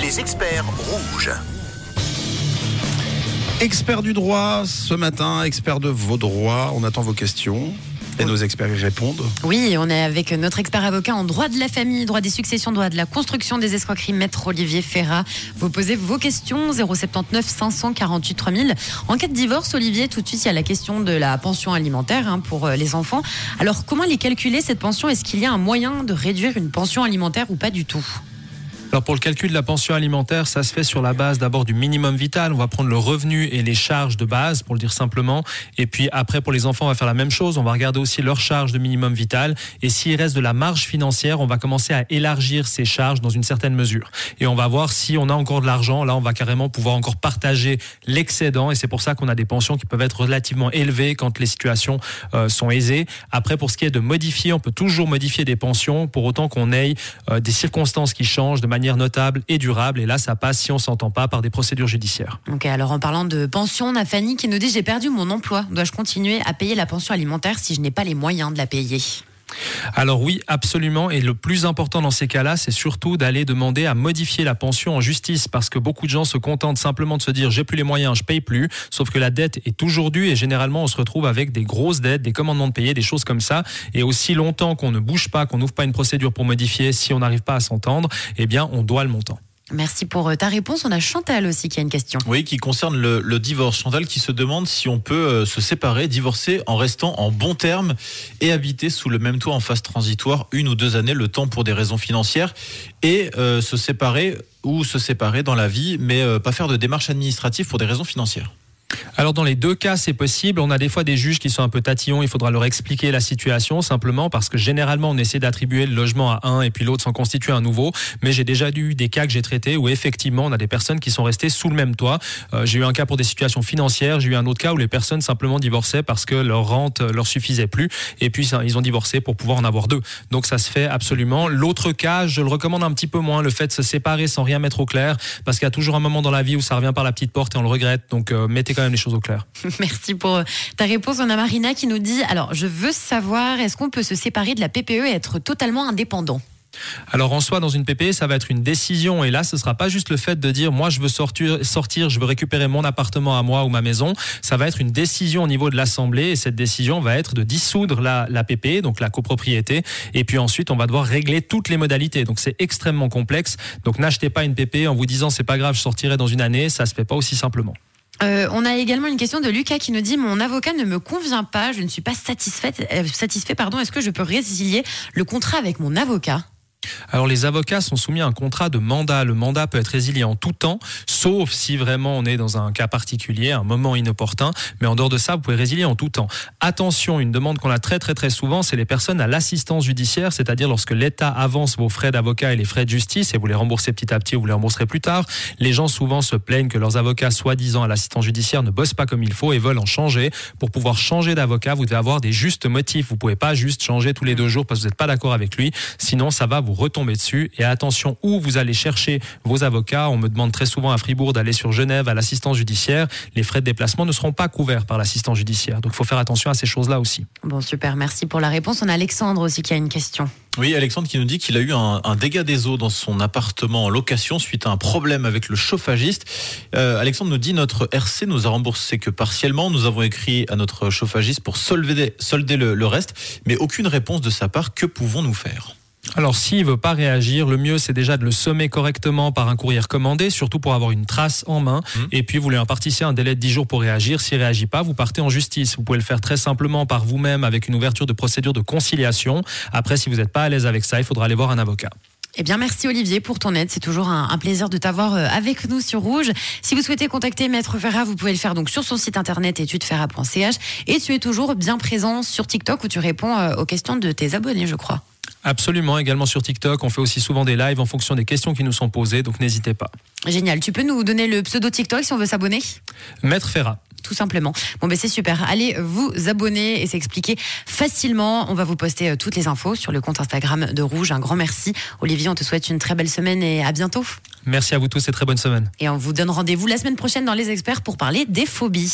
Les experts rouges. Expert du droit ce matin, expert de vos droits. On attend vos questions. Et nos experts y répondent. Oui, on est avec notre expert avocat en droit de la famille, droit des successions, droit de la construction des escroqueries, maître Olivier Ferrat. Vous posez vos questions 079 548 3000. En cas de divorce, Olivier, tout de suite, il y a la question de la pension alimentaire hein, pour euh, les enfants. Alors, comment les calculer cette pension? Est-ce qu'il y a un moyen de réduire une pension alimentaire ou pas du tout? Alors pour le calcul de la pension alimentaire, ça se fait sur la base d'abord du minimum vital. On va prendre le revenu et les charges de base, pour le dire simplement. Et puis après, pour les enfants, on va faire la même chose. On va regarder aussi leurs charges de minimum vital. Et s'il reste de la marge financière, on va commencer à élargir ces charges dans une certaine mesure. Et on va voir si on a encore de l'argent. Là, on va carrément pouvoir encore partager l'excédent. Et c'est pour ça qu'on a des pensions qui peuvent être relativement élevées quand les situations euh, sont aisées. Après, pour ce qui est de modifier, on peut toujours modifier des pensions pour autant qu'on ait euh, des circonstances qui changent de manière notable et durable. Et là, ça passe si on s'entend pas par des procédures judiciaires. Ok, alors en parlant de pension, on a Fanny qui nous dit j'ai perdu mon emploi. Dois-je continuer à payer la pension alimentaire si je n'ai pas les moyens de la payer? Alors oui, absolument. Et le plus important dans ces cas-là, c'est surtout d'aller demander à modifier la pension en justice, parce que beaucoup de gens se contentent simplement de se dire j'ai plus les moyens, je paye plus. Sauf que la dette est toujours due et généralement on se retrouve avec des grosses dettes, des commandements de payer, des choses comme ça. Et aussi longtemps qu'on ne bouge pas, qu'on n'ouvre pas une procédure pour modifier, si on n'arrive pas à s'entendre, eh bien on doit le montant. Merci pour euh, ta réponse. On a Chantal aussi qui a une question. Oui, qui concerne le, divorce. Chantal qui se demande si on peut euh, se séparer, divorcer en restant en bon terme et habiter sous le même toit en phase transitoire une ou deux années, le temps pour des raisons financières, et euh, se séparer ou se séparer dans la vie, mais pas faire de démarches administratives pour des raisons financières. Alors dans les deux cas, c'est possible. On a des fois des juges qui sont un peu tatillons. Il faudra leur expliquer la situation simplement parce que généralement on essaie d'attribuer le logement à un et puis l'autre s'en constitue un nouveau. Mais j'ai déjà eu des cas que j'ai traités où effectivement on a des personnes qui sont restées sous le même toit. Euh, j'ai eu un cas pour des situations financières. J'ai eu un autre cas où les personnes simplement divorçaient parce que leur rente leur suffisait plus et puis ils ont divorcé pour pouvoir en avoir deux. Donc ça se fait absolument. L'autre cas, je le recommande un petit peu moins, le fait de se séparer sans rien mettre au clair parce qu'il y a toujours un moment dans la vie où ça revient par la petite porte et on le regrette. Donc euh, mettez quand même les choses au clair. Merci pour euh, ta réponse. On a Marina qui nous dit alors, je veux savoir, est-ce qu'on peut se séparer de la PPE et être totalement indépendant? Alors en soi, dans une PPE, ça va être une décision. Et là, ce sera pas juste le fait de dire moi je veux sortir, sortir, je veux récupérer mon appartement à moi ou ma maison. Ça va être une décision au niveau de l'Assemblée. Et cette décision va être de dissoudre la, la PPE, donc la copropriété. Et puis ensuite, on va devoir régler toutes les modalités. Donc c'est extrêmement complexe. Donc n'achetez pas une PPE en vous disant c'est pas grave, je sortirai dans une année. Ça se fait pas aussi simplement. Euh, on a également une question de Lucas qui nous dit Mon avocat ne me convient pas, je ne suis pas satisfaite, euh, satisfait. Pardon, est-ce que je peux résilier le contrat avec mon avocat? Alors les avocats sont soumis à un contrat de mandat. Le mandat peut être résilié en tout temps, sauf si vraiment on est dans un cas particulier, un moment inopportun. Mais en dehors de ça, vous pouvez résilier en tout temps. Attention, une demande qu'on a très très très souvent, c'est les personnes à l'assistance judiciaire, c'est-à-dire lorsque l'État avance vos frais d'avocat et les frais de justice et vous les remboursez petit à petit ou vous les rembourserez plus tard. Les gens souvent se plaignent que leurs avocats, soi-disant à l'assistance judiciaire, ne bossent pas comme il faut et veulent en changer. Pour pouvoir changer d'avocat, vous devez avoir des justes motifs. Vous pouvez pas juste changer tous les deux jours parce que vous n'êtes pas d'accord avec lui. Sinon, ça va vous retomber dessus. Et attention où vous allez chercher vos avocats. On me demande très souvent à Fribourg d'aller sur Genève à l'assistance judiciaire. Les frais de déplacement ne seront pas couverts par l'assistance judiciaire. Donc il faut faire attention à ces choses-là aussi. Bon, super. Merci pour la réponse. On a Alexandre aussi qui a une question. Oui, Alexandre qui nous dit qu'il a eu un, dégât des eaux dans son appartement en location suite à un problème avec le chauffagiste. Euh, Alexandre nous dit notre RC nous a remboursé que partiellement. Nous avons écrit à notre chauffagiste pour solder, solder le reste, mais aucune réponse de sa part. Que pouvons-nous faire? Alors s'il veut pas réagir, le mieux c'est déjà de le sommer correctement par un courrier commandé, surtout pour avoir une trace en main. Mmh. Et puis vous lui impartissez un délai de 10 jours pour réagir. S'il réagit pas, vous partez en justice. Vous pouvez le faire très simplement par vous-même avec une ouverture de procédure de conciliation. Après, si vous n'êtes pas à l'aise avec ça, il faudra aller voir un avocat. Eh bien, merci Olivier pour ton aide. C'est toujours un, plaisir de t'avoir euh, avec nous sur Rouge. Si vous souhaitez contacter Maître Ferrat, vous pouvez le faire donc sur son site internet étudesferrat.ch. Et tu es toujours bien présent sur TikTok où tu réponds euh, aux questions de tes abonnés, je crois. Absolument, également sur TikTok. On fait aussi souvent des lives en fonction des questions qui nous sont posées, donc n'hésitez pas. Génial. Tu peux nous donner le pseudo TikTok si on veut s'abonner? Maître Ferrat tout simplement. Bon, ben c'est super. Allez vous abonner et s'expliquer facilement. On va vous poster euh, toutes les infos sur le compte Instagram de Rouge. Un grand merci. Olivier, on te souhaite une très belle semaine et à bientôt. Merci à vous tous et très bonne semaine. Et on vous donne rendez-vous la semaine prochaine dans Les Experts pour parler des phobies.